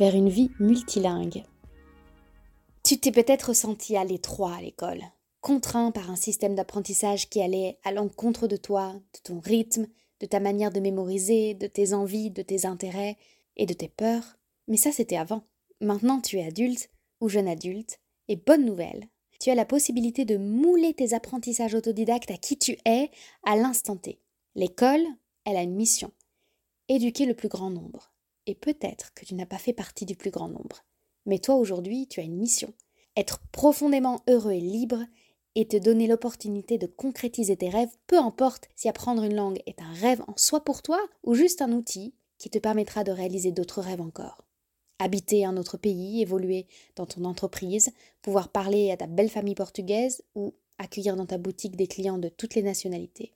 vers une vie multilingue. Tu t'es peut-être senti à l'étroit à l'école, contraint par un système d'apprentissage qui allait à l'encontre de toi, de ton rythme, de ta manière de mémoriser, de tes envies, de tes intérêts et de tes peurs. Mais ça, c'était avant. Maintenant, tu es adulte ou jeune adulte, et bonne nouvelle, tu as la possibilité de mouler tes apprentissages autodidactes à qui tu es à l'instant T. L'école, elle a une mission éduquer le plus grand nombre. Et peut-être que tu n'as pas fait partie du plus grand nombre. Mais toi aujourd'hui, tu as une mission. Être profondément heureux et libre et te donner l'opportunité de concrétiser tes rêves, peu importe si apprendre une langue est un rêve en soi pour toi ou juste un outil qui te permettra de réaliser d'autres rêves encore. Habiter un autre pays, évoluer dans ton entreprise, pouvoir parler à ta belle famille portugaise ou accueillir dans ta boutique des clients de toutes les nationalités.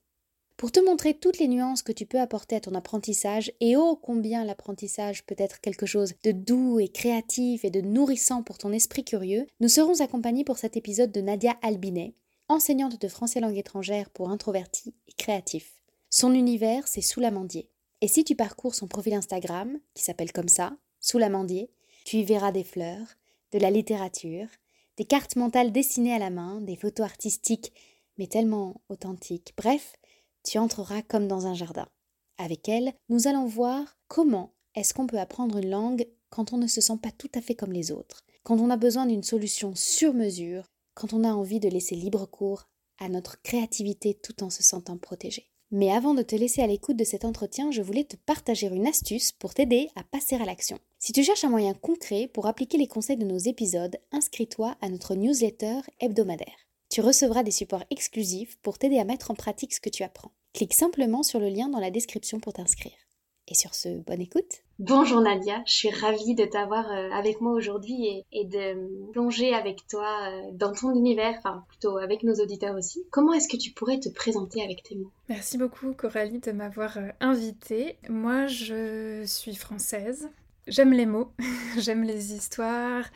Pour te montrer toutes les nuances que tu peux apporter à ton apprentissage et ô combien l'apprentissage peut être quelque chose de doux et créatif et de nourrissant pour ton esprit curieux, nous serons accompagnés pour cet épisode de Nadia Albinet, enseignante de français langue étrangère pour introvertis et créatifs. Son univers, c'est Soulamandier. Et si tu parcours son profil Instagram, qui s'appelle comme ça, Soulamandier, tu y verras des fleurs, de la littérature, des cartes mentales dessinées à la main, des photos artistiques, mais tellement authentiques. Bref, tu entreras comme dans un jardin. Avec elle, nous allons voir comment est-ce qu'on peut apprendre une langue quand on ne se sent pas tout à fait comme les autres, quand on a besoin d'une solution sur mesure, quand on a envie de laisser libre cours à notre créativité tout en se sentant protégé. Mais avant de te laisser à l'écoute de cet entretien, je voulais te partager une astuce pour t'aider à passer à l'action. Si tu cherches un moyen concret pour appliquer les conseils de nos épisodes, inscris-toi à notre newsletter hebdomadaire. Tu recevras des supports exclusifs pour t'aider à mettre en pratique ce que tu apprends. Clique simplement sur le lien dans la description pour t'inscrire. Et sur ce, bonne écoute. Bonjour Nadia, je suis ravie de t'avoir euh, avec moi aujourd'hui et, de plonger avec toi euh, dans ton univers, enfin plutôt avec nos auditeurs aussi. Comment est-ce que tu pourrais te présenter avec tes mots? Merci beaucoup Coralie de m'avoir euh, invitée. Moi je suis française, j'aime les mots, j'aime les histoires,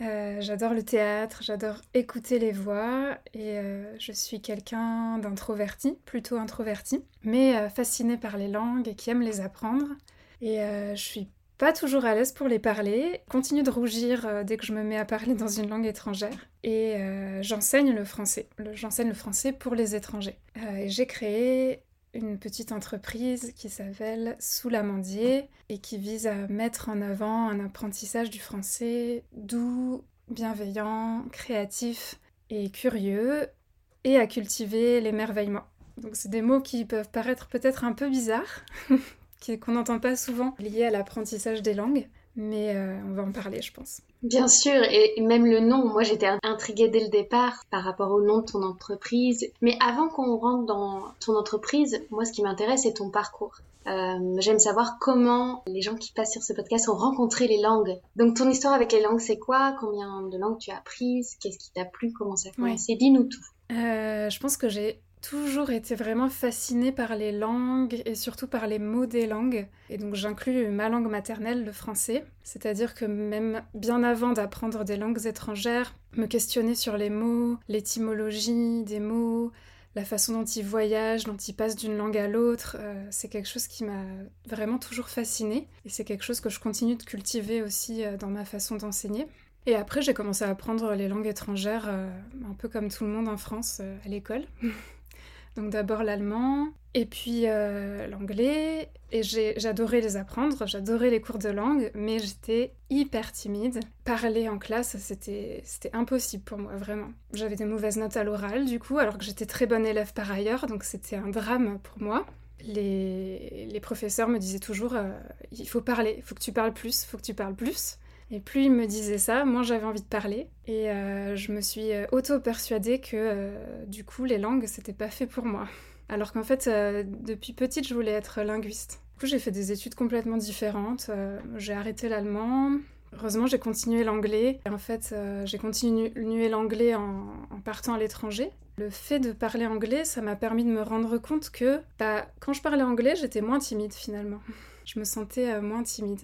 euh, j'adore le théâtre, j'adore écouter les voix et euh, je suis quelqu'un d'introverti, plutôt introverti, mais euh, fasciné par les langues et qui aime les apprendre. Et je suis pas toujours à l'aise pour les parler, continue de rougir dès que je me mets à parler dans une langue étrangère et j'enseigne le français. J'enseigne le français pour les étrangers. et j'ai créé une petite entreprise qui s'appelle Soulamandier et qui vise à mettre en avant un apprentissage du français doux, bienveillant, créatif et curieux et à cultiver l'émerveillement. Donc c'est des mots qui peuvent paraître peut-être un peu bizarres, qu'on n'entend pas souvent liés à l'apprentissage des langues, mais euh, on va en parler je pense. Bien sûr, et même le nom, moi j'étais intriguée dès le départ par rapport au nom de ton entreprise. Mais avant qu'on rentre dans ton entreprise, moi ce qui m'intéresse c'est ton parcours. Euh, J'aime savoir comment les gens qui passent sur ce podcast ont rencontré les langues. Donc ton histoire avec les langues c'est quoi? Combien de langues tu as apprises? Qu'est-ce qui t'a plu? Comment ça a commencé? Dis-nous tout. Euh, je pense que j'ai toujours été vraiment fascinée par les langues et surtout par les mots des langues. Et donc j'inclus ma langue maternelle, le français. C'est-à-dire que même bien avant d'apprendre des langues étrangères, me questionner sur les mots, l'étymologie des mots, la façon dont ils voyagent, dont ils passent d'une langue à l'autre, euh, c'est quelque chose qui m'a vraiment toujours fascinée. Et c'est quelque chose que je continue de cultiver aussi euh, dans ma façon d'enseigner. Et après, j'ai commencé à apprendre les langues étrangères, euh, un peu comme tout le monde en France, à l'école. Donc d'abord l'allemand, et puis euh, l'anglais. Et j'adorais les apprendre, j'adorais les cours de langue, mais j'étais hyper timide. Parler en classe, c'était impossible pour moi, vraiment. J'avais des mauvaises notes à l'oral, du coup, alors que j'étais très bonne élève par ailleurs, donc c'était un drame pour moi. Les, les professeurs me disaient toujours, euh, il faut parler, il faut que tu parles plus, il faut que tu parles plus. Et plus il me disait ça, moins j'avais envie de parler. Et euh, je me suis euh, auto-persuadée que euh, du coup, les langues, c'était pas fait pour moi. Alors qu'en fait, depuis petite, je voulais être linguiste. Du coup, j'ai fait des études complètement différentes. j'ai arrêté l'allemand Heureusement, j'ai continué l'anglais. En fait, j'ai continué l'anglais en, partant à l'étranger. Le fait de parler anglais, ça m'a permis de me rendre compte que bah, quand je parlais anglais, j'étais moins timide finalement. Je me sentais moins timide.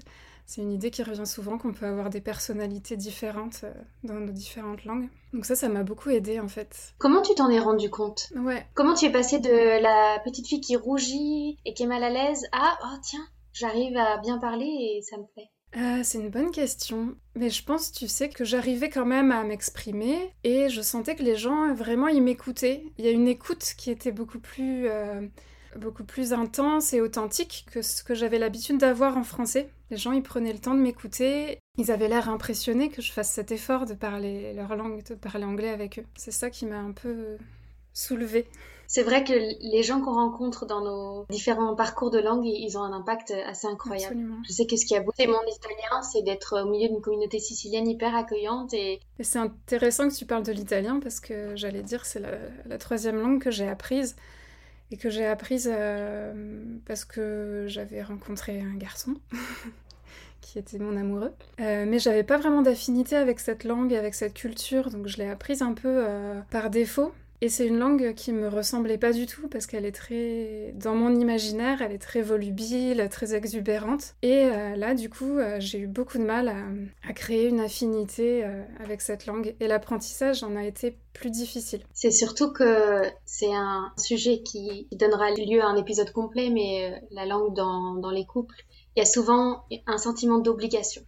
C'est une idée qui revient souvent qu'on peut avoir des personnalités différentes euh, dans nos différentes langues. Donc ça, ça m'a beaucoup aidé en fait. Comment tu t'en es rendu compte? Ouais. Comment tu es passée de la petite fille qui rougit et qui est mal à l'aise à oh tiens, j'arrive à bien parler et ça me plaît? Euh, c'est une bonne question, mais je pense, tu sais, que j'arrivais quand même à m'exprimer et je sentais que les gens vraiment ils m'écoutaient. Il y a une écoute qui était beaucoup plus, euh, beaucoup plus intense et authentique que ce que j'avais l'habitude d'avoir en français. Les gens ils prenaient le temps de m'écouter, ils avaient l'air impressionnés que je fasse cet effort de parler leur langue, de parler anglais avec eux. C'est ça qui m'a un peu soulevée. C'est vrai que les gens qu'on rencontre dans nos différents parcours de langue, ils ont un impact assez incroyable. Je sais que ce qui a beauté mon italien, c'est d'être au milieu d'une communauté sicilienne hyper accueillante. Et, c'est intéressant que tu parles de l'italien parce que j'allais dire c'est la, troisième langue que j'ai apprise et que j'ai apprise euh, parce que j'avais rencontré un garçon. qui était mon amoureux. Euh, mais j'avais pas vraiment d'affinité avec cette langue, avec cette culture, donc je l'ai apprise un peu euh, par défaut. Et c'est une langue qui me ressemblait pas du tout parce qu'elle est très, dans mon imaginaire, elle est très volubile, très exubérante. Et euh, là, du coup, euh, j'ai eu beaucoup de mal à, créer une affinité euh, avec cette langue. Et l'apprentissage en a été plus difficile. C'est surtout que c'est un sujet qui, donnera lieu à un épisode complet, mais la langue dans, dans les couples, il y a souvent un sentiment d'obligation.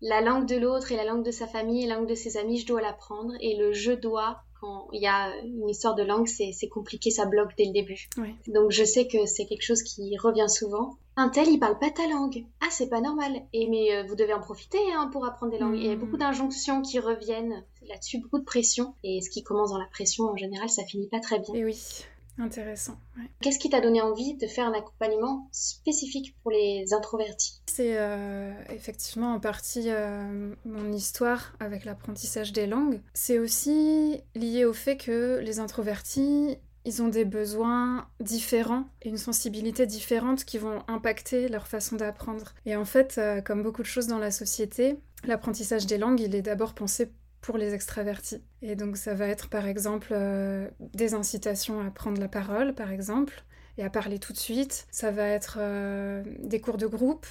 La langue de l'autre et la langue de sa famille et la langue de ses amis, je dois l'apprendre et le je dois il y a une histoire de langue, c'est compliqué, ça bloque dès le début. Donc je sais que c'est quelque chose qui revient souvent. Un tel, il parle pas ta langue. Ah, c'est pas normal. Et mais euh, vous devez en profiter hein, pour apprendre des langues. Il y a beaucoup mm. d'injonctions qui reviennent là-dessus, beaucoup de pression. Et ce qui commence dans la pression, en général, ça finit pas très bien. Et oui. Intéressant. Qu'est-ce qui t'a donné envie de faire un accompagnement spécifique pour les introvertis? C'est euh, effectivement en partie euh, mon histoire avec l'apprentissage des langues. C'est aussi lié au fait que les introvertis, ils ont des besoins différents et une sensibilité différente qui vont impacter leur façon d'apprendre. Et en fait, euh, comme beaucoup de choses dans la société, l'apprentissage des langues, il est d'abord pensé pour les extravertis. Et donc ça va être par exemple euh, des incitations à prendre la parole, par exemple, et à parler tout de suite. Ça va être euh, des cours de groupe,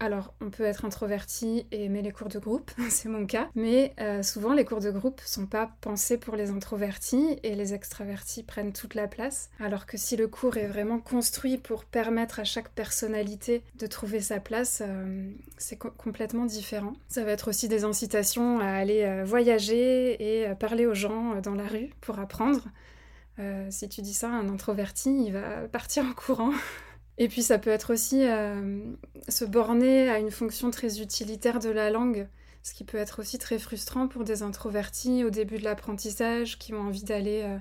alors, on peut être introverti et aimer les cours de groupe, c'est mon cas, mais euh, souvent les cours de groupe sont pas pensés pour les introvertis et les extravertis prennent toute la place. Alors que si le cours est vraiment construit pour permettre à chaque personnalité de trouver sa place, euh, c'est complètement différent. Ça va être aussi des incitations à aller euh, voyager et parler aux gens dans la rue pour apprendre. si tu dis ça à un introverti, il va partir en courant. Et puis ça peut être aussi euh, se borner à une fonction très utilitaire de la langue, ce qui peut être aussi très frustrant pour des introvertis au début de l'apprentissage qui ont envie d'aller euh,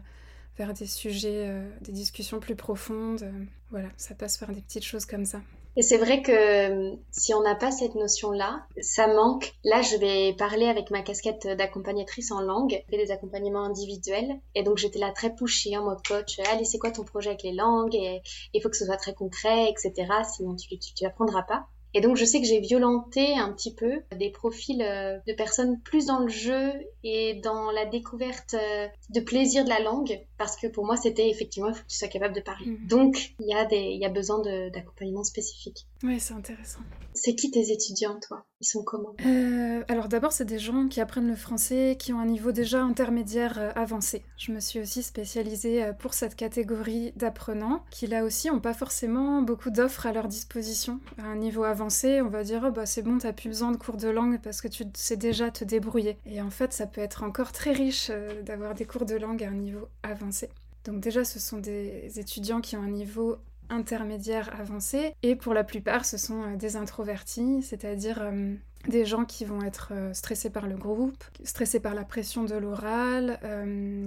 vers des sujets, euh, des discussions plus profondes. voilà, ça passe par des petites choses comme ça. Et c'est vrai que euh, si on n'a pas cette notion-là, ça manque. Là, je vais parler avec ma casquette d'accompagnatrice en langue, et des accompagnements individuels. Et donc, j'étais là très pushy en mode coach. Allez, c'est quoi ton projet avec les langues? Et il faut que ce soit très concret, etc. Sinon, tu, tu, tu apprendras pas. Et donc je sais que j'ai violenté un petit peu des profils euh, de personnes plus dans le jeu et dans la découverte euh, de plaisir de la langue, parce que pour moi c'était effectivement, il faut que tu sois capable de parler. Mhm. Donc il y, a des, il y a besoin d'accompagnement spécifique. Oui, c'est intéressant. C'est qui tes étudiants, toi? Ils sont comment? Euh, Alors d'abord, c'est des gens qui apprennent le français, qui ont un niveau déjà intermédiaire euh, avancé. Je me suis aussi spécialisée euh, pour cette catégorie d'apprenants, qui là aussi n'ont pas forcément beaucoup d'offres à leur disposition. À un niveau avancé, on va dire oh, bah c'est bon, t'as plus besoin de cours de langue parce que tu sais déjà te débrouiller. Et en fait, ça peut être encore très riche d'avoir des cours de langue à un niveau avancé. Donc déjà, ce sont des étudiants qui ont un niveau intermédiaire avancé et pour la plupart ce sont euh, des introvertis, c'est-à-dire euh, des gens qui vont être euh, stressés par le groupe, stressés par la pression de l'oral,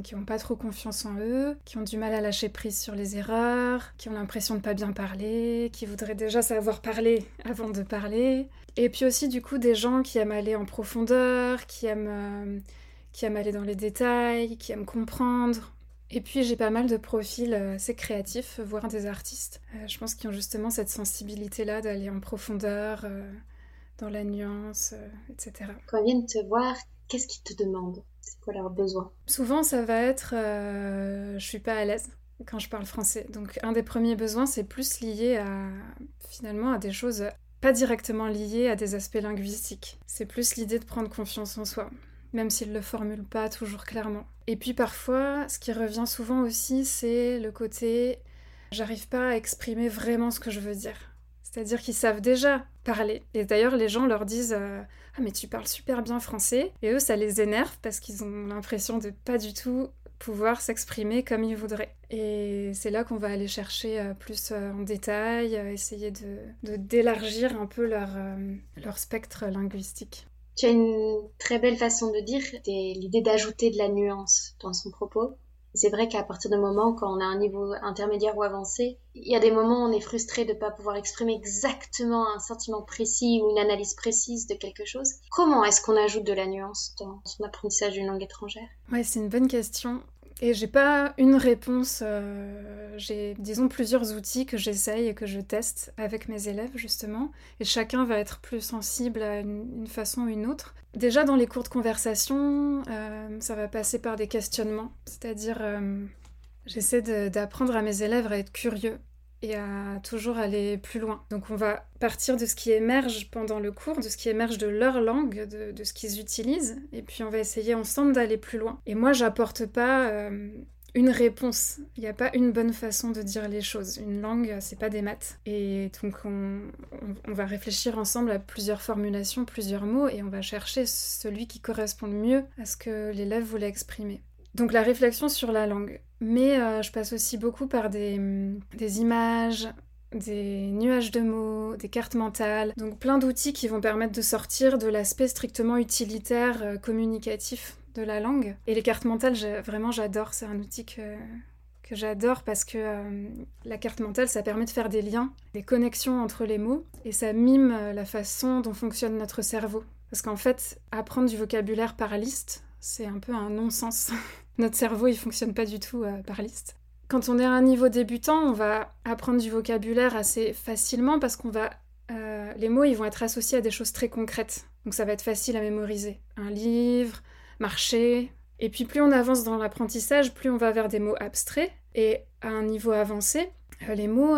qui n'ont pas trop confiance en eux, qui ont du mal à lâcher prise sur les erreurs, qui ont l'impression de pas bien parler, qui voudraient déjà savoir parler avant de parler. Et puis aussi du coup des gens qui aiment aller en profondeur, qui aiment, qui aiment aller dans les détails, qui aiment comprendre, et puis j'ai pas mal de profils euh, assez créatifs, voire des artistes. Euh, je pense qu'ils ont justement cette sensibilité-là d'aller en profondeur, euh, dans la nuance, etc. Quand ils viennent te voir, qu'est-ce qu'ils te demandent? C'est quoi leurs besoins? Souvent, ça va être je suis pas à l'aise quand je parle français. Donc, un des premiers besoins, c'est plus lié à finalement à des choses pas directement liées à des aspects linguistiques. C'est plus l'idée de prendre confiance en soi même s'il ne le formule pas toujours clairement. Et puis parfois, ce qui revient souvent aussi, c'est le côté j'arrive pas à exprimer vraiment ce que je veux dire. C'est-à-dire qu'ils savent déjà parler. Et d'ailleurs, les gens leur disent euh, Ah, mais tu parles super bien français. Et eux, ça les énerve parce qu'ils ont l'impression de pas du tout pouvoir s'exprimer comme ils voudraient. Et c'est là qu'on va aller chercher euh, plus euh, en détail, essayer de d'élargir un peu leur, leur spectre linguistique. Tu as une très belle façon de dire, l'idée d'ajouter de la nuance dans son propos. C'est vrai qu'à partir du moment quand on a un niveau intermédiaire ou avancé, il y a des moments où on est frustré de ne pas pouvoir exprimer exactement un sentiment précis ou une analyse précise de quelque chose. Comment est-ce qu'on ajoute de la nuance dans son apprentissage d'une langue étrangère? Ouais, c'est une bonne question. Et j'ai pas une réponse. Euh, j'ai, disons, plusieurs outils que j'essaye et que je teste avec mes élèves, justement. Et chacun va être plus sensible à une, façon ou une autre. Déjà, dans les cours de conversation, euh, ça va passer par des questionnements. C'est-à-dire, euh, j'essaie d'apprendre à mes élèves à être curieux et à toujours aller plus loin. Donc on va partir de ce qui émerge pendant le cours, de ce qui émerge de leur langue, de, ce qu'ils utilisent, et puis on va essayer ensemble d'aller plus loin. Et moi, j'apporte pas euh, une réponse. Il n'y a pas une bonne façon de dire les choses. Une langue, c'est pas des maths. Et donc on, on, va réfléchir ensemble à plusieurs formulations, plusieurs mots, et on va chercher celui qui correspond le mieux à ce que l'élève voulait exprimer. Donc la réflexion sur la langue. Mais euh, je passe aussi beaucoup par des, images, des nuages de mots, des cartes mentales, donc plein d'outils qui vont permettre de sortir de l'aspect strictement utilitaire, euh, communicatif de la langue. Et les cartes mentales, vraiment j'adore, c'est un outil que, j'adore parce que euh, la carte mentale, ça permet de faire des liens, des connexions entre les mots, et ça mime la façon dont fonctionne notre cerveau. Parce qu'en fait, apprendre du vocabulaire par liste, c'est un peu un non-sens. Notre cerveau, il fonctionne pas du tout euh, par liste. Quand on est à un niveau débutant, on va apprendre du vocabulaire assez facilement parce qu'on va euh, les mots, ils vont être associés à des choses très concrètes. Donc ça va être facile à mémoriser. Un livre, marcher. Et puis plus on avance dans l'apprentissage, plus on va vers des mots abstraits. Et à un niveau avancé, euh, les mots,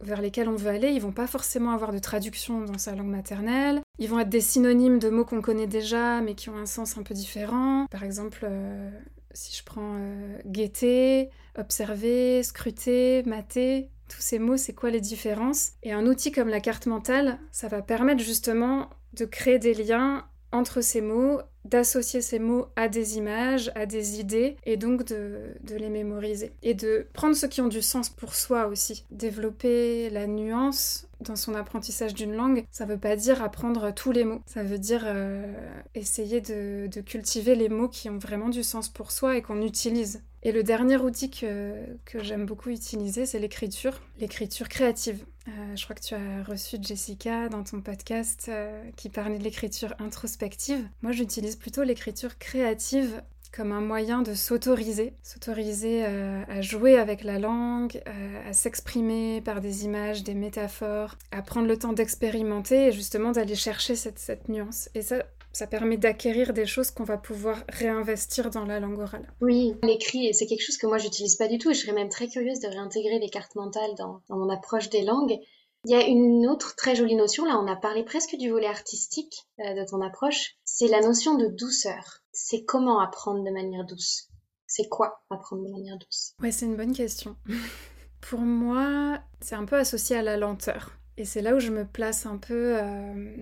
vers lesquels on veut aller, ils vont pas forcément avoir de traduction dans sa langue maternelle. Ils vont être des synonymes de mots qu'on connaît déjà, mais qui ont un sens un peu différent. Par exemple, euh, si je prends euh, guetter, observer, scruter, mater, tous ces mots, c'est quoi les différences? Et un outil comme la carte mentale, ça va permettre justement de créer des liens entre ces mots, d'associer ces mots à des images, à des idées, et donc de, les mémoriser. Et de prendre ceux qui ont du sens pour soi aussi. Développer la nuance dans son apprentissage d'une langue, ça veut pas dire apprendre tous les mots. Ça veut dire euh, essayer de, cultiver les mots qui ont vraiment du sens pour soi et qu'on utilise. Et le dernier outil que, j'aime beaucoup utiliser, c'est l'écriture, l'écriture créative. Euh, je crois que tu as reçu Jessica dans ton podcast euh, qui parlait de l'écriture introspective. Moi, j'utilise plutôt l'écriture créative comme un moyen de s'autoriser, s'autoriser euh, à jouer avec la langue, à s'exprimer par des images, des métaphores, à prendre le temps d'expérimenter et justement d'aller chercher cette, cette nuance. Et ça, ça permet d'acquérir des choses qu'on va pouvoir réinvestir dans la langue orale. Oui, l'écrit, c'est quelque chose que moi j'utilise pas du tout et je serais même très curieuse de réintégrer les cartes mentales dans, mon approche des langues. Il y a une autre très jolie notion, là on a parlé presque du volet artistique euh, de ton approche, c'est la notion de douceur. C'est comment apprendre de manière douce? C'est quoi apprendre de manière douce? Ouais, c'est une bonne question. Pour moi, c'est un peu associé à la lenteur. Et c'est là où je me place un peu euh,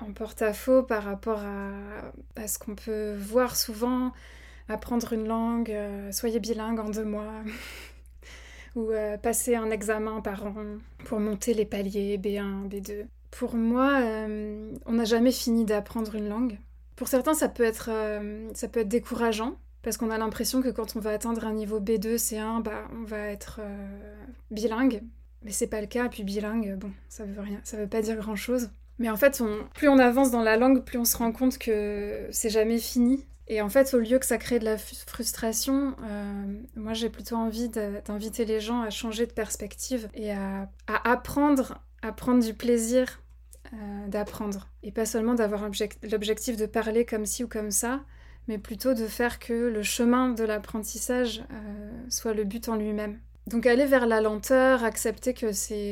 en porte-à-faux par rapport à, ce qu'on peut voir souvent, apprendre une langue, euh, soyez bilingue en deux mois, ou euh, passer un examen par an pour monter les paliers B1, B2. Pour moi, on n'a jamais fini d'apprendre une langue. Pour certains, ça peut être, ça peut être décourageant, parce qu'on a l'impression que quand on va atteindre un niveau B2, C1, bah, on va être bilingue. Mais c'est pas le cas, puis bilingue, bon, ça veut rien, ça veut pas dire grand chose. Mais en fait, plus on avance dans la langue, plus on se rend compte que c'est jamais fini. Et en fait, au lieu que ça crée de la frustration, euh, moi j'ai plutôt envie d'inviter les gens à changer de perspective et à, apprendre, à prendre du plaisir d'apprendre. Et pas seulement d'avoir l'objectif de parler comme ci ou comme ça, mais plutôt de faire que le chemin de l'apprentissage soit le but en lui-même. Donc aller vers la lenteur, accepter que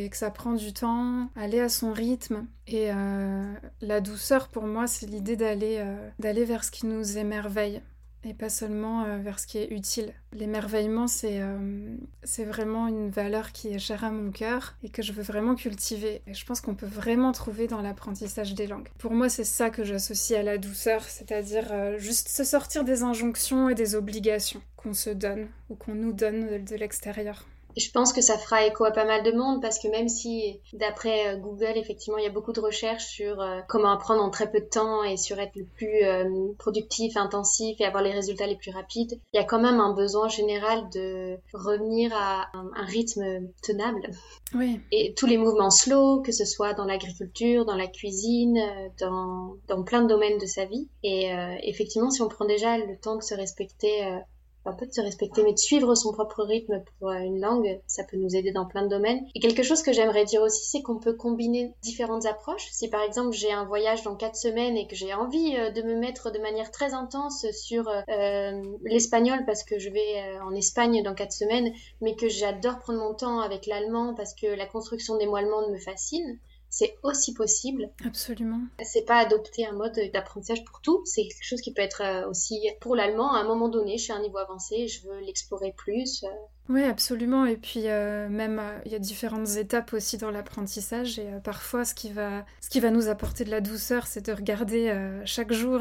que ça prend du temps, aller à son rythme et euh, la douceur pour moi c'est l'idée euh, d'aller vers ce qui nous émerveille et pas seulement euh, vers ce qui est utile. L'émerveillement, c'est euh, c'est vraiment une valeur qui est chère à mon cœur et que je veux vraiment cultiver. Et je pense qu'on peut vraiment trouver dans l'apprentissage des langues. Pour moi, c'est ça que j'associe à la douceur, c'est-à-dire euh, juste se sortir des injonctions et des obligations qu'on se donne ou qu'on nous donne de l'extérieur je pense que ça fera écho à pas mal de monde parce que même si d'après euh, Google, effectivement, il y a beaucoup de recherches sur euh, comment apprendre en très peu de temps et sur être le plus euh, productif, intensif et avoir les résultats les plus rapides, il y a quand même un besoin général de revenir à un, rythme tenable. Oui. Et tous les mouvements slow, que ce soit dans l'agriculture, dans la cuisine, dans, dans plein de domaines de sa vie. Et effectivement, si on prend déjà le temps de se respecter un peu de se respecter, mais de suivre son propre rythme pour euh, une langue, ça peut nous aider dans plein de domaines. Et quelque chose que j'aimerais dire aussi, c'est qu'on peut combiner différentes approches. Si par exemple j'ai un voyage dans quatre semaines et que j'ai envie euh, de me mettre de manière très intense sur euh, l'espagnol parce que je vais en Espagne dans quatre semaines, mais que j'adore prendre mon temps avec l'allemand parce que la construction des mots allemands me fascine, c'est aussi possible. Absolument. C'est pas adopter un mode d'apprentissage pour tout, c'est quelque chose qui peut être euh, aussi pour l'allemand à un moment donné, je suis à un niveau avancé, je veux l'explorer plus. Euh. Oui, absolument. Et puis euh, même, il y a différentes étapes aussi dans l'apprentissage. Et parfois, ce qui, va, ce qui va nous apporter de la douceur, c'est de regarder chaque jour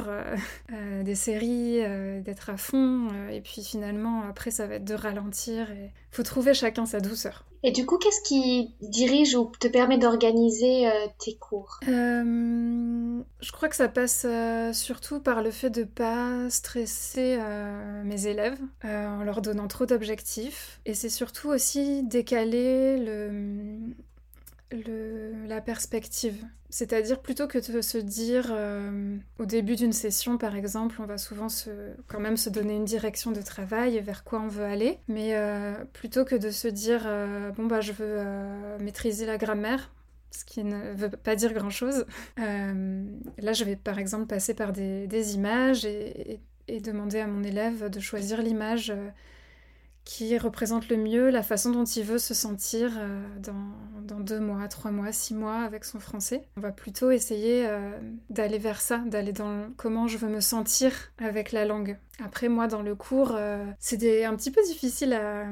des séries, d'être à fond. et puis finalement, après, ça va être de ralentir. Il faut trouver chacun sa douceur. Et du coup, qu'est-ce qui dirige ou te permet d'organiser euh, tes cours? Euh, Je crois que ça passe euh, surtout par le fait de ne pas stresser mes élèves en leur donnant trop d'objectifs. Et c'est surtout aussi décaler le, la perspective. C'est-à-dire plutôt que de se dire euh, au début d'une session par exemple, on va souvent se, quand même se donner une direction de travail et vers quoi on veut aller, mais euh, plutôt que de se dire euh, bon bah je veux maîtriser la grammaire, ce qui ne veut pas dire grand-chose. là je vais par exemple passer par des, images et, demander à mon élève de choisir l'image qui représente le mieux la façon dont il veut se sentir euh, dans, deux mois, trois mois, six mois avec son français. On va plutôt essayer euh, d'aller vers ça, d'aller dans comment je veux me sentir avec la langue. Après, moi, dans le cours, euh, c'est un petit peu difficile à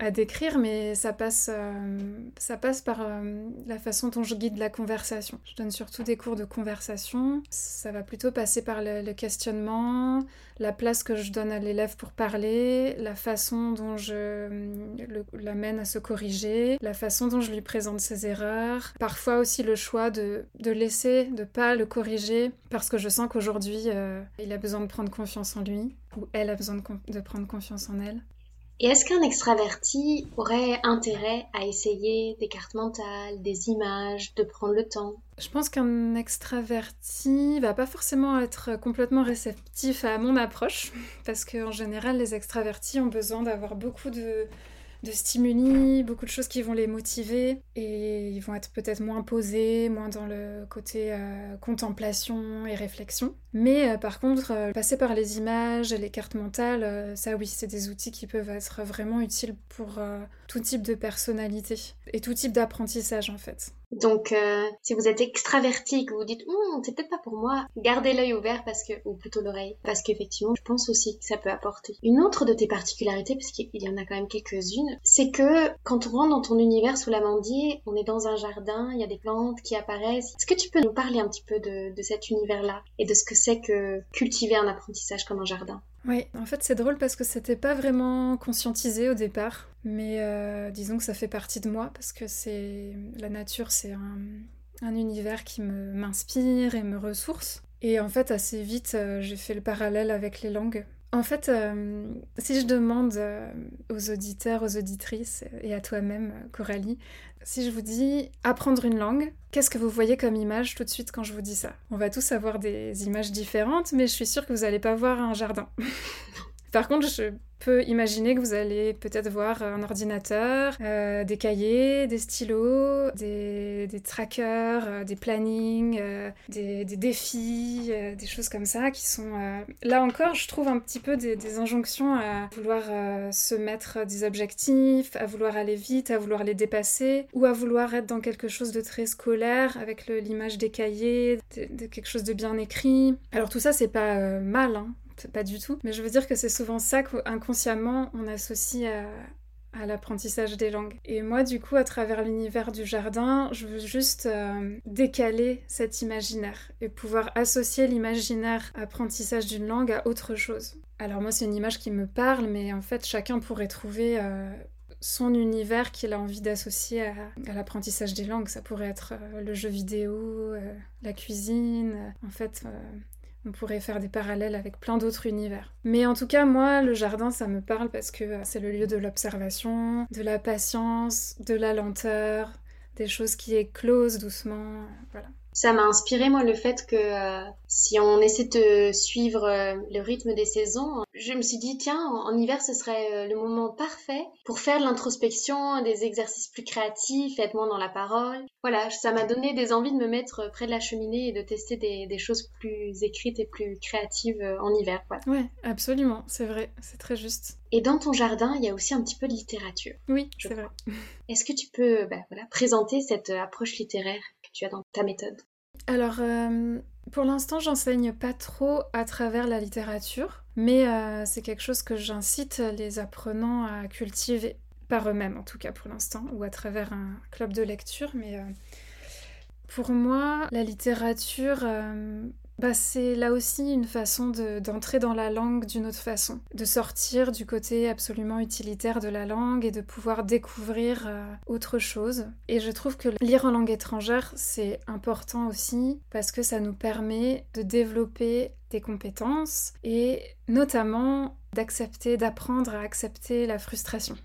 à décrire, mais ça passe, euh, ça passe par euh, la façon dont je guide la conversation. Je donne surtout des cours de conversation. Ça va plutôt passer par le, questionnement, la place que je donne à l'élève pour parler, la façon dont je l'amène à se corriger, la façon dont je lui présente ses erreurs. Parfois aussi le choix de, de laisser, de pas le corriger, parce que je sens qu'aujourd'hui, euh, il a besoin de prendre confiance en lui, ou elle a besoin de prendre confiance en elle. Et est-ce qu'un extraverti aurait intérêt à essayer des cartes mentales, des images, de prendre le temps? Je pense qu'un extraverti va pas forcément être complètement réceptif à mon approche, parce qu'en général, les extravertis ont besoin d'avoir beaucoup de de stimuli, beaucoup de choses qui vont les motiver et ils vont être peut-être moins posés, moins dans le côté euh, contemplation et réflexion. Mais euh, par contre, euh, passer par les images, les cartes mentales, ça oui, c'est des outils qui peuvent être vraiment utiles pour tout type de personnalité et tout type d'apprentissage en fait. Donc, euh, si vous êtes extraverti, que vous dites, c'est peut-être pas pour moi, gardez l'œil ouvert parce que, ou plutôt l'oreille, parce qu'effectivement, je pense aussi que ça peut apporter. Une autre de tes particularités, parce qu'il y en a quand même quelques-unes, c'est que quand on rentre dans ton univers sous l'amandier, on est dans un jardin, il y a des plantes qui apparaissent. Est-ce que tu peux nous parler un petit peu de, de cet univers-là et de ce que c'est que cultiver un apprentissage comme un jardin? Oui, en fait c'est drôle parce que c'était pas vraiment conscientisé au départ, mais euh, disons que ça fait partie de moi parce que c'est la nature, c'est un, univers qui m'inspire et me ressource. Et en fait assez vite euh, j'ai fait le parallèle avec les langues. En fait, euh, si je demande aux auditeurs, aux auditrices et à toi-même, Coralie, si je vous dis apprendre une langue, qu'est-ce que vous voyez comme image tout de suite quand je vous dis ça? On va tous avoir des images différentes, mais je suis sûre que vous n'allez pas voir un jardin. Par contre, je peux imaginer que vous allez peut-être voir un ordinateur, euh, des cahiers, des stylos, des, trackers, euh, des plannings, euh, des, défis, des choses comme ça qui sont... Là encore, je trouve un petit peu des, injonctions à vouloir se mettre des objectifs, à vouloir aller vite, à vouloir les dépasser, ou à vouloir être dans quelque chose de très scolaire, avec l'image des cahiers, de, quelque chose de bien écrit. Alors tout ça, c'est pas mal, hein pas du tout. Mais je veux dire que c'est souvent ça qu'inconsciemment on associe à, l'apprentissage des langues. Et moi, du coup, à travers l'univers du jardin, je veux juste euh, décaler cet imaginaire et pouvoir associer l'imaginaire apprentissage d'une langue à autre chose. Alors moi, c'est une image qui me parle, mais en fait, chacun pourrait trouver euh, son univers qu'il a envie d'associer à, l'apprentissage des langues. Ça pourrait être euh, le jeu vidéo, la cuisine, en fait, on pourrait faire des parallèles avec plein d'autres univers. Mais en tout cas, moi, le jardin, ça me parle parce que euh, c'est le lieu de l'observation, de la patience, de la lenteur, des choses qui éclosent doucement. Voilà. Ça m'a inspiré, moi, le fait que euh, si on essaie de suivre euh, le rythme des saisons, je me suis dit, tiens, en, hiver, ce serait euh, le moment parfait pour faire de l'introspection, des exercices plus créatifs, être moins dans la parole. Voilà, ça m'a donné des envies de me mettre près de la cheminée et de tester des, des choses plus écrites et plus créatives en hiver. Voilà. Ouais, absolument, c'est vrai, c'est très juste. Et dans ton jardin, il y a aussi un petit peu de littérature. Oui, c'est vrai. Est-ce que tu peux bah, voilà, présenter cette approche littéraire? Tu as dans ta méthode Alors, euh, pour l'instant, j'enseigne pas trop à travers la littérature, mais euh, c'est quelque chose que j'incite les apprenants à cultiver par eux-mêmes, en tout cas pour l'instant, ou à travers un club de lecture. Mais euh, pour moi, la littérature, bah, c'est là aussi une façon d'entrer dans la langue d'une autre façon, de sortir du côté absolument utilitaire de la langue et de pouvoir découvrir euh, autre chose. Et je trouve que lire en langue étrangère, c'est important aussi parce que ça nous permet de développer des compétences et notamment d'accepter, d'apprendre à accepter la frustration.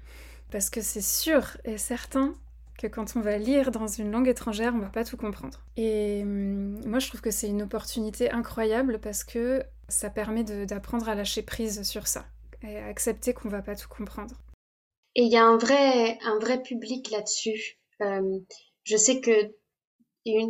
Parce que c'est sûr et certain que quand on va lire dans une langue étrangère, on va pas tout comprendre. Et hum, moi, je trouve que c'est une opportunité incroyable parce que ça permet d'apprendre à lâcher prise sur ça et à accepter qu'on va pas tout comprendre. Et il y a un vrai, un vrai public là-dessus. Euh, je sais que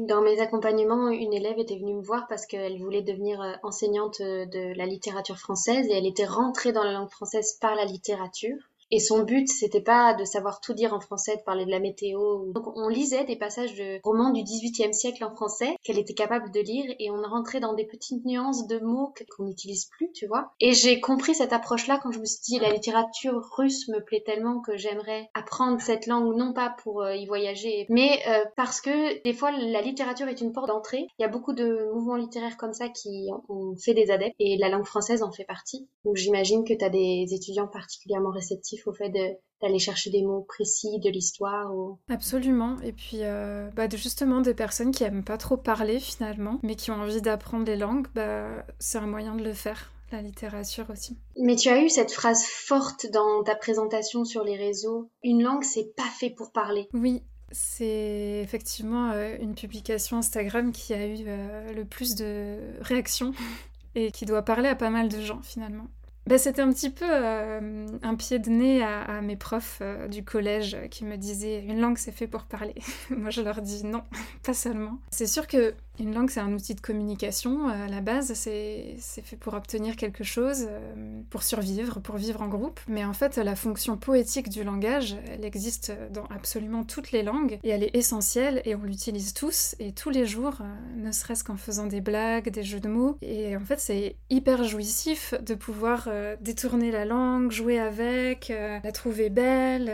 dans mes accompagnements, une élève était venue me voir parce qu'elle voulait devenir euh, enseignante de la littérature française et elle était rentrée dans la langue française par la littérature. Et son but, c'était pas de savoir tout dire en français, de parler de la météo. Donc on lisait des passages de romans du XVIIIe siècle en français qu'elle était capable de lire et on rentrait dans des petites nuances de mots qu'on n'utilise plus, tu vois. Et j'ai compris cette approche-là quand je me suis dit la littérature russe me plaît tellement que j'aimerais apprendre cette langue, non pas pour euh, y voyager, mais euh, parce que des fois la littérature est une porte d'entrée. Il y a beaucoup de mouvements littéraires comme ça qui ont fait des adeptes et la langue française en fait partie. Donc j'imagine que tu as des étudiants particulièrement réceptifs au fait d'aller chercher des mots précis de l'histoire ou... Absolument. Et puis, euh, bah, justement, des personnes qui aiment pas trop parler finalement, mais qui ont envie d'apprendre les langues, bah, c'est un moyen de le faire. La littérature aussi. Mais tu as eu cette phrase forte dans ta présentation sur les réseaux. Une langue, c'est pas fait pour parler. Oui, c'est effectivement euh, une publication Instagram qui a eu euh, le plus de réactions et qui doit parler à pas mal de gens finalement. Bah, c'était un petit peu euh, un pied de nez à, mes profs euh, du collège qui me disaient une langue c'est fait pour parler. Moi je leur dis non, pas seulement. C'est sûr que une langue, c'est un outil de communication. Euh, à la base, c'est fait pour obtenir quelque chose, euh, pour survivre, pour vivre en groupe. Mais en fait, la fonction poétique du langage, elle existe dans absolument toutes les langues et elle est essentielle et on l'utilise tous et tous les jours, euh, ne serait-ce qu'en faisant des blagues, des jeux de mots. Et en fait, c'est hyper jouissif de pouvoir détourner la langue, jouer avec, la trouver belle.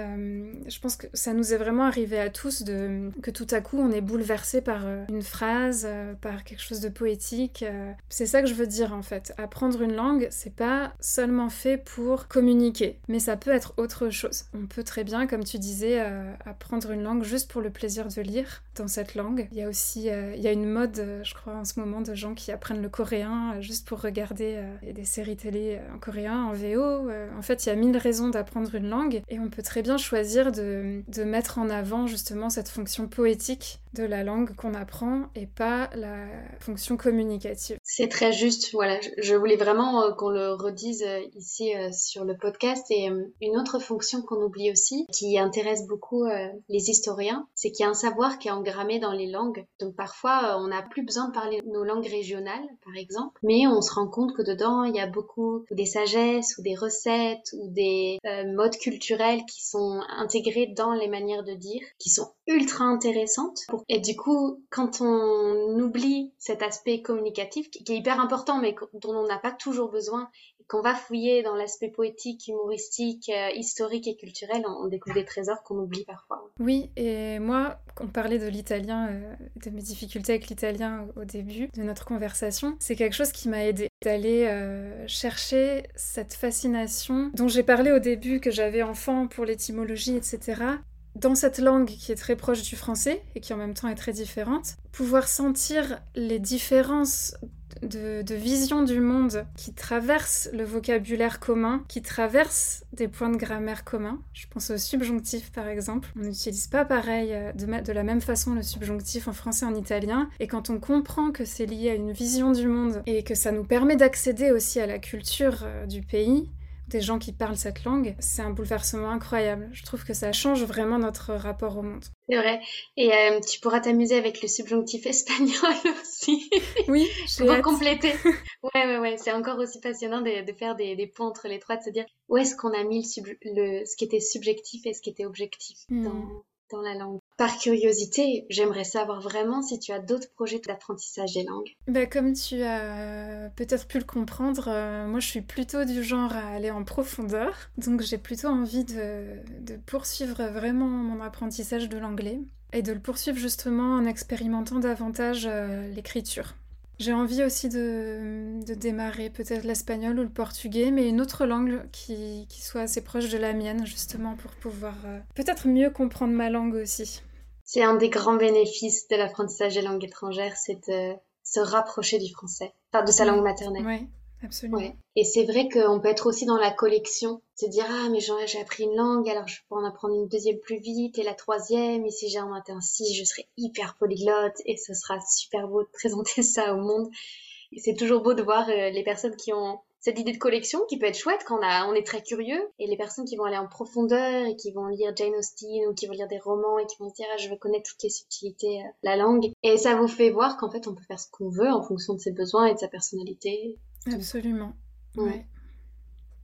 je pense que ça nous est vraiment arrivé à tous de que tout à coup, on est bouleversé par une phrase euh, par quelque chose de poétique. Euh. C'est ça que je veux dire en fait. Apprendre une langue, c'est pas seulement fait pour communiquer, mais ça peut être autre chose. On peut très bien, comme tu disais, euh, apprendre une langue juste pour le plaisir de lire dans cette langue. Il y a aussi il y a une mode, je crois, en ce moment de gens qui apprennent le coréen juste pour regarder des séries télé en coréen, en VO. en fait, il y a mille raisons d'apprendre une langue et on peut très bien choisir de, de mettre en avant justement cette fonction poétique de la langue qu'on apprend et pas la fonction communicative. C'est très juste. Voilà, je voulais vraiment euh, qu'on le redise euh, ici euh, sur le podcast. Et une autre fonction qu'on oublie aussi, qui intéresse beaucoup les historiens, c'est qu'il y a un savoir qui est engrammé dans les langues. Donc parfois, on n'a plus besoin de parler nos langues régionales, par exemple, mais on se rend compte que dedans, il y a beaucoup des sagesses ou des recettes ou des modes culturels qui sont intégrés dans les manières de dire, qui sont ultra intéressantes. Et du coup, quand on oublie cet aspect communicatif, qui est hyper important, mais dont on n'a pas toujours besoin, qu'on va fouiller dans l'aspect poétique, humoristique, euh, historique et culturel, on, découvre des trésors qu'on oublie parfois. Oui, et moi, on parlait de l'italien, euh, de mes difficultés avec l'italien au début de notre conversation, c'est quelque chose qui m'a aidé d'aller euh, chercher cette fascination dont j'ai parlé au début que j'avais enfant pour l'étymologie, etc dans cette langue qui est très proche du français et qui en même temps est très différente, pouvoir sentir les différences de, vision du monde qui traversent le vocabulaire commun, qui traversent des points de grammaire communs. Je pense au subjonctif par exemple. On n'utilise pas pareil euh, de, de, la même façon le subjonctif en français et en italien. Et quand on comprend que c'est lié à une vision du monde et que ça nous permet d'accéder aussi à la culture euh, du pays, des gens qui parlent cette langue, c'est un bouleversement incroyable. Je trouve que ça change vraiment notre rapport au monde. C'est vrai. Et euh, tu pourras t'amuser avec le subjonctif espagnol aussi. Oui, Pour compléter. ouais, ouais, ouais. C'est encore aussi passionnant de, faire des, ponts entre les trois, de se dire où est-ce qu'on a mis le, ce qui était subjectif et ce qui était objectif hmm. dans, la langue. Par curiosité, j'aimerais savoir vraiment si tu as d'autres projets d'apprentissage des langues. Bah, comme tu as peut-être pu le comprendre, euh, moi je suis plutôt du genre à aller en profondeur, donc j'ai plutôt envie de, poursuivre vraiment mon apprentissage de l'anglais et de le poursuivre justement en expérimentant davantage euh, l'écriture. J'ai envie aussi de, démarrer peut-être l'espagnol ou le portugais, mais une autre langue qui, soit assez proche de la mienne, justement, pour pouvoir euh, peut-être mieux comprendre ma langue aussi. C'est un des grands bénéfices de l'apprentissage des langues étrangères, c'est de se rapprocher du français, enfin de sa langue maternelle. Oui, Absolument. Et c'est vrai qu'on peut être aussi dans la collection, se dire ah mais j'ai appris une langue, alors je peux en apprendre une deuxième plus vite et la troisième, et si j'ai un atteint six, je serai hyper polyglotte et ce sera super beau de présenter ça au monde. Et c'est toujours beau de voir euh, les personnes qui ont cette idée de collection qui peut être chouette quand on, est très curieux et les personnes qui vont aller en profondeur et qui vont lire Jane Austen ou qui vont lire des romans et qui vont dire ah, je veux connaître toutes les subtilités de euh, la langue et ça vous fait voir qu'en fait on peut faire ce qu'on veut en fonction de ses besoins et de sa personnalité Absolument. Ouais.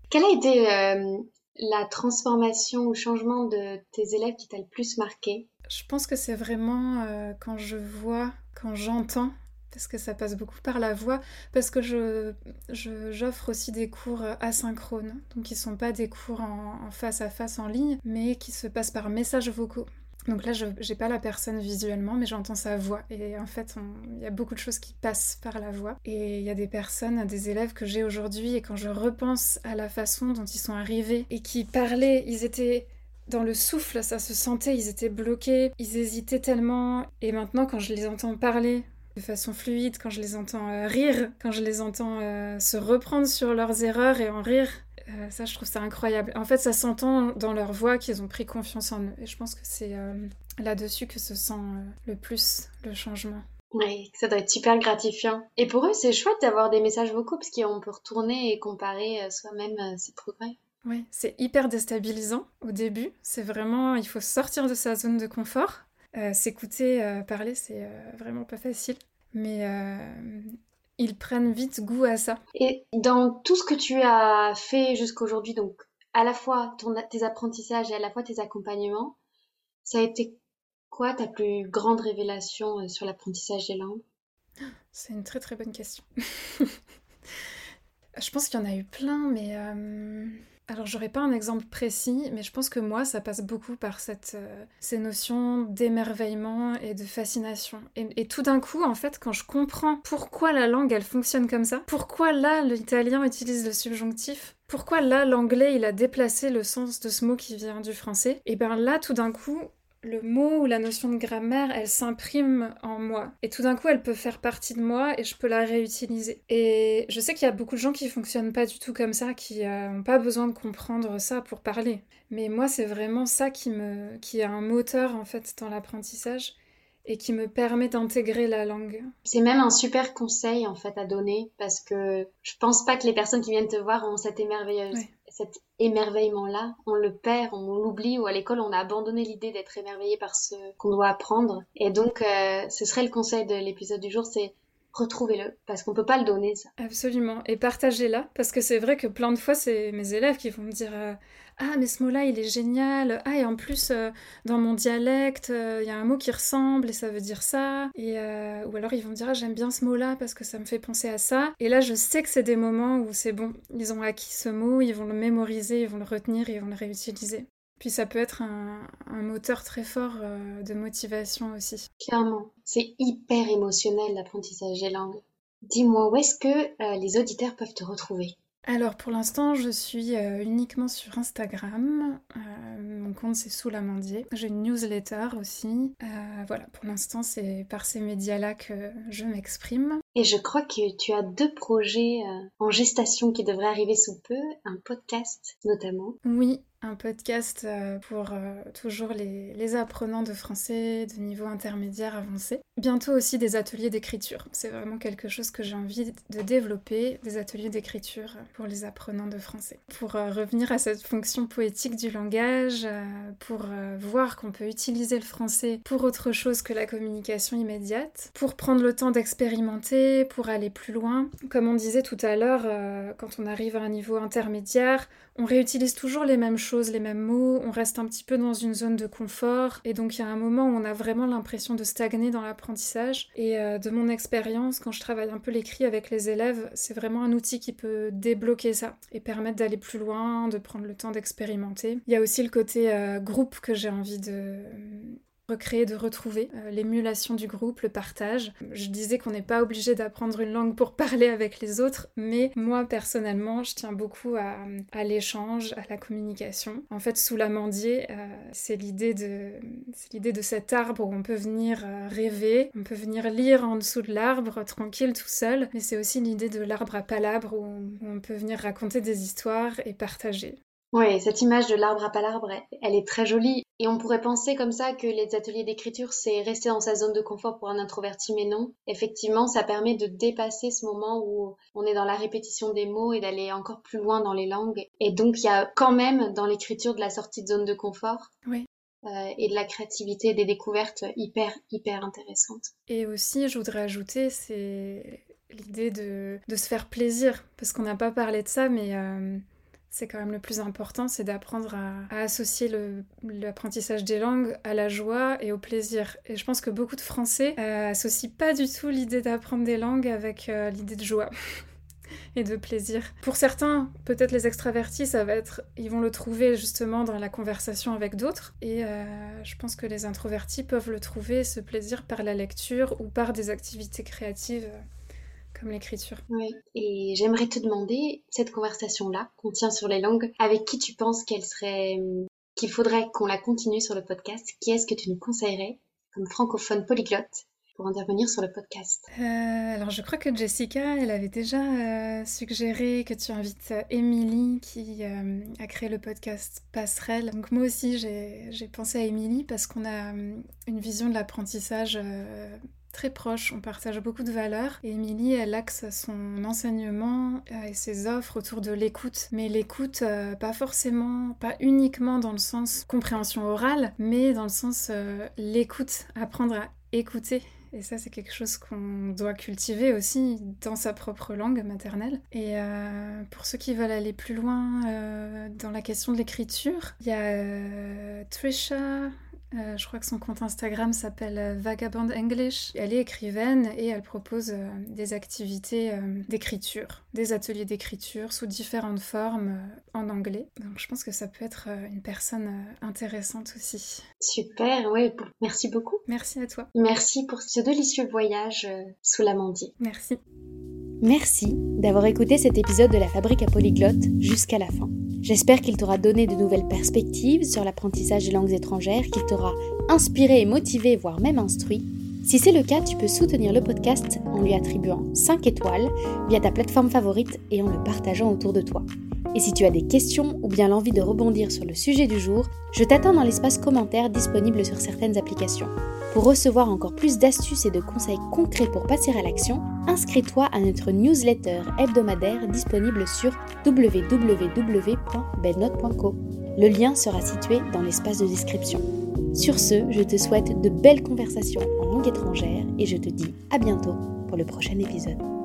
Quelle a été euh, la transformation ou changement de tes élèves qui t'a le plus marqué? Je pense que c'est vraiment euh, quand je vois, quand j'entends, parce que ça passe beaucoup par la voix, parce que je, j'offre aussi des cours asynchrones, donc qui sont pas des cours en, face à face en ligne, mais qui se passent par messages vocaux. Donc là, je n'ai pas la personne visuellement, mais j'entends sa voix. Et en fait, il y a beaucoup de choses qui passent par la voix. Et il y a des personnes, des élèves que j'ai aujourd'hui, et quand je repense à la façon dont ils sont arrivés et qui parlaient, ils étaient dans le souffle, ça se sentait, ils étaient bloqués, ils hésitaient tellement. Et maintenant, quand je les entends parler de façon fluide, quand je les entends euh, rire, quand je les entends euh, se reprendre sur leurs erreurs et en rire, euh, ça, je trouve ça incroyable. En fait, ça s'entend dans leur voix qu'ils ont pris confiance en eux. Et je pense que c'est euh, là-dessus que se sent euh, le plus le changement. Oui, ça doit être super gratifiant. Et pour eux, c'est chouette d'avoir des messages vocaux parce qu'on peut retourner et comparer soi-même ses progrès. Oui, c'est hyper déstabilisant au début. C'est vraiment, il faut sortir de sa zone de confort. S'écouter parler, c'est vraiment pas facile. Mais ils prennent vite goût à ça. Et dans tout ce que tu as fait jusqu'aujourd'hui, donc à la fois ton, tes apprentissages et à la fois tes accompagnements, ça a été quoi ta plus grande révélation euh, sur l'apprentissage des langues? C'est une très très bonne question. Je pense qu'il y en a eu plein, mais... Euh, alors j'aurais pas un exemple précis, mais je pense que moi ça passe beaucoup par cette, euh, ces notions d'émerveillement et de fascination. Et, tout d'un coup, en fait, quand je comprends pourquoi la langue elle fonctionne comme ça, pourquoi là l'italien utilise le subjonctif, pourquoi là l'anglais il a déplacé le sens de ce mot qui vient du français, et bien là tout d'un coup le mot ou la notion de grammaire, elle s'imprime en moi. Et tout d'un coup, elle peut faire partie de moi et je peux la réutiliser. Et je sais qu'il y a beaucoup de gens qui fonctionnent pas du tout comme ça, qui n'ont pas besoin de comprendre ça pour parler. Mais moi, c'est vraiment ça qui me, qui est un moteur en fait dans l'apprentissage et qui me permet d'intégrer la langue. C'est même un super conseil en fait à donner parce que je pense pas que les personnes qui viennent te voir ont cette émerveilleuse. Cet émerveillement-là, on le perd, on l'oublie, ou à l'école on a abandonné l'idée d'être émerveillé par ce qu'on doit apprendre. Et donc, euh, ce serait le conseil de l'épisode du jour, c'est retrouvez-le, parce qu'on peut pas le donner, ça. Absolument, et partagez-la, parce que c'est vrai que plein de fois, c'est mes élèves qui vont me dire euh, Ah, mais ce mot-là, il est génial, ah, et en plus, euh, dans mon dialecte, euh, il y a un mot qui ressemble, et ça veut dire ça, et, ou alors ils vont me dire Ah, j'aime bien ce mot-là, parce que ça me fait penser à ça, et là, je sais que c'est des moments où c'est bon, ils ont acquis ce mot, ils vont le mémoriser, ils vont le retenir, et ils vont le réutiliser. Puis ça peut être un, moteur très fort euh, de motivation aussi. Clairement, c'est hyper émotionnel l'apprentissage des langues. Dis-moi, où est-ce que euh, les auditeurs peuvent te retrouver? Alors pour l'instant, je suis euh, uniquement sur Instagram. mon compte c'est sous l'amandier. J'ai une newsletter aussi. voilà, pour l'instant, c'est par ces médias-là que je m'exprime. Et je crois que tu as deux projets en gestation qui devraient arriver sous peu, un podcast notamment. Oui, un podcast euh, pour euh, toujours les, apprenants de français de niveau intermédiaire avancé. Bientôt aussi des ateliers d'écriture. C'est vraiment quelque chose que j'ai envie de développer, des ateliers d'écriture pour les apprenants de français. Pour euh, revenir à cette fonction poétique du langage, pour voir qu'on peut utiliser le français pour autre chose que la communication immédiate, pour prendre le temps d'expérimenter, pour aller plus loin. Comme on disait tout à l'heure, quand on arrive à un niveau intermédiaire, on réutilise toujours les mêmes choses, les mêmes mots, on reste un petit peu dans une zone de confort, et donc il y a un moment où on a vraiment l'impression de stagner dans l'apprentissage. Et euh, de mon expérience, quand je travaille un peu l'écrit avec les élèves, c'est vraiment un outil qui peut débloquer ça et permettre d'aller plus loin, de prendre le temps d'expérimenter. Il y a aussi le côté euh, groupe que j'ai envie de recréer, de retrouver euh, l'émulation du groupe, le partage. Je disais qu'on n'est pas obligé d'apprendre une langue pour parler avec les autres, mais moi personnellement, je tiens beaucoup à, l'échange, à la communication. En fait, sous l'amandier, euh, c'est l'idée de de cet arbre où on peut venir euh, rêver, on peut venir lire en dessous de l'arbre tranquille tout seul, mais c'est aussi l'idée de l'arbre à palabre où on peut venir raconter des histoires et partager. Oui, cette image de l'arbre à palabre, elle est très jolie. Et on pourrait penser comme ça que les ateliers d'écriture, c'est rester dans sa zone de confort pour un introverti, mais non. Effectivement, ça permet de dépasser ce moment où on est dans la répétition des mots et d'aller encore plus loin dans les langues. Et donc, il y a quand même dans l'écriture de la sortie de zone de confort. Oui. Euh, et de la créativité, des découvertes hyper, hyper intéressantes. Et aussi, je voudrais ajouter, c'est l'idée de, de, se faire plaisir, parce qu'on n'a pas parlé de ça, mais... Euh, c'est quand même le plus important, c'est d'apprendre à, associer l'apprentissage des langues à la joie et au plaisir. Et je pense que beaucoup de Français euh, associent pas du tout l'idée d'apprendre des langues avec euh, l'idée de joie. et de plaisir. Pour certains, peut-être les extravertis, ça va être, ils vont le trouver justement dans la conversation avec d'autres. Et euh, je pense que les introvertis peuvent le trouver, ce plaisir, par la lecture ou par des activités créatives comme l'écriture. Oui, et j'aimerais te demander, cette conversation-là qu'on tient sur les langues, avec qui tu penses qu'elle serait, qu'il faudrait qu'on la continue sur le podcast? Qui est-ce que tu nous conseillerais comme francophone polyglotte pour intervenir sur le podcast? Euh, Alors je crois que Jessica, elle avait déjà euh, suggéré que tu invites Émilie qui euh, a créé le podcast Passerelle. Donc moi aussi j'ai pensé à Émilie parce qu'on a une vision de l'apprentissage très proches, on partage beaucoup de valeurs. Et Émilie, elle axe son enseignement euh, et ses offres autour de l'écoute. Mais l'écoute, euh, pas forcément, pas uniquement dans le sens compréhension orale, mais dans le sens euh, l'écoute, apprendre à écouter et ça, c'est quelque chose qu'on doit cultiver aussi dans sa propre langue maternelle. Et pour ceux qui veulent aller plus loin dans la question de l'écriture, il y a Trisha euh, je crois que son compte Instagram s'appelle euh, Vagabond English. Elle est écrivaine et elle propose euh, des activités d'écriture, des ateliers d'écriture sous différentes formes en anglais. Donc je pense que ça peut être une personne intéressante aussi. Super, ouais, merci beaucoup. Merci à toi. Merci pour ce délicieux voyage sous l'amandier. Merci. Merci d'avoir écouté cet épisode de la Fabrique à Polyglotte jusqu'à la fin. J'espère qu'il t'aura donné de nouvelles perspectives sur l'apprentissage des langues étrangères, qu'il t'aura inspiré et motivé, voire même instruit. Si c'est le cas, tu peux soutenir le podcast en lui attribuant 5 étoiles via ta plateforme favorite et en le partageant autour de toi. Et si tu as des questions ou bien l'envie de rebondir sur le sujet du jour, je t'attends dans l'espace commentaire disponible sur certaines applications. Pour recevoir encore plus d'astuces et de conseils concrets pour passer à l'action, inscris-toi à notre newsletter hebdomadaire disponible sur www.belnote.co. Le lien sera situé dans l'espace de description. Sur ce, je te souhaite de belles conversations en langue étrangère et je te dis à bientôt pour le prochain épisode.